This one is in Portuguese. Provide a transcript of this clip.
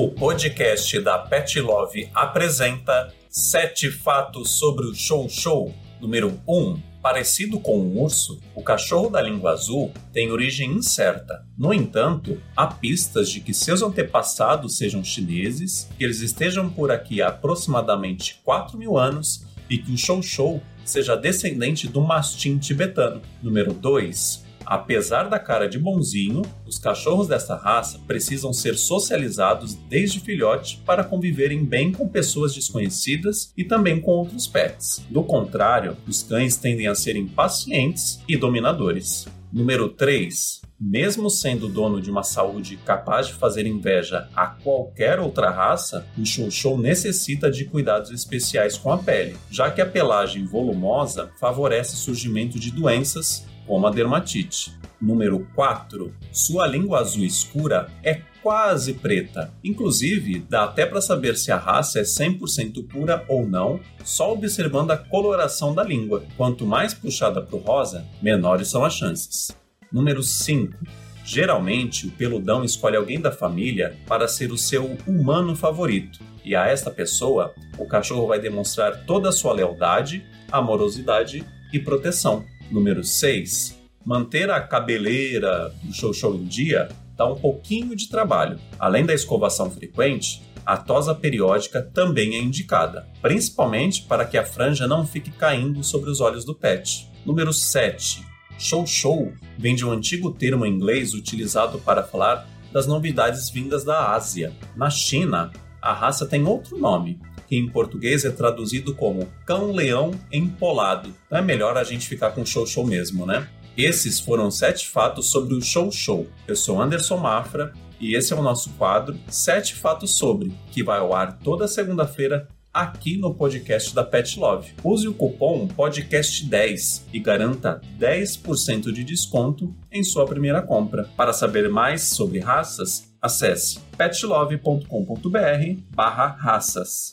O podcast da Pet Love apresenta Sete Fatos sobre o Show Show. Número 1. Parecido com um urso, o cachorro da língua azul tem origem incerta. No entanto, há pistas de que seus antepassados sejam chineses, que eles estejam por aqui há aproximadamente 4 mil anos e que o Show Show seja descendente do mastim tibetano. Número 2. Apesar da cara de bonzinho, os cachorros dessa raça precisam ser socializados desde filhote para conviverem bem com pessoas desconhecidas e também com outros pets. Do contrário, os cães tendem a ser impacientes e dominadores. Número 3. Mesmo sendo dono de uma saúde capaz de fazer inveja a qualquer outra raça, o Chow necessita de cuidados especiais com a pele, já que a pelagem volumosa favorece o surgimento de doenças como a dermatite. Número 4. Sua língua azul escura é quase preta. Inclusive, dá até para saber se a raça é 100% pura ou não, só observando a coloração da língua. Quanto mais puxada para o rosa, menores são as chances. Número 5. Geralmente, o peludão escolhe alguém da família para ser o seu humano favorito, e a esta pessoa, o cachorro vai demonstrar toda a sua lealdade, amorosidade e proteção. Número 6. Manter a cabeleira do show show em dia dá um pouquinho de trabalho. Além da escovação frequente, a tosa periódica também é indicada, principalmente para que a franja não fique caindo sobre os olhos do pet. Número 7. Show show vem de um antigo termo em inglês utilizado para falar das novidades vindas da Ásia. Na China, a raça tem outro nome, que em português é traduzido como cão-leão empolado. Então é melhor a gente ficar com show show mesmo, né? Esses foram sete fatos sobre o show show. Eu sou Anderson Mafra e esse é o nosso quadro Sete Fatos Sobre, que vai ao ar toda segunda-feira aqui no podcast da Pet Love. Use o cupom podcast10 e garanta 10% de desconto em sua primeira compra. Para saber mais sobre raças, acesse petlove.com.br/raças.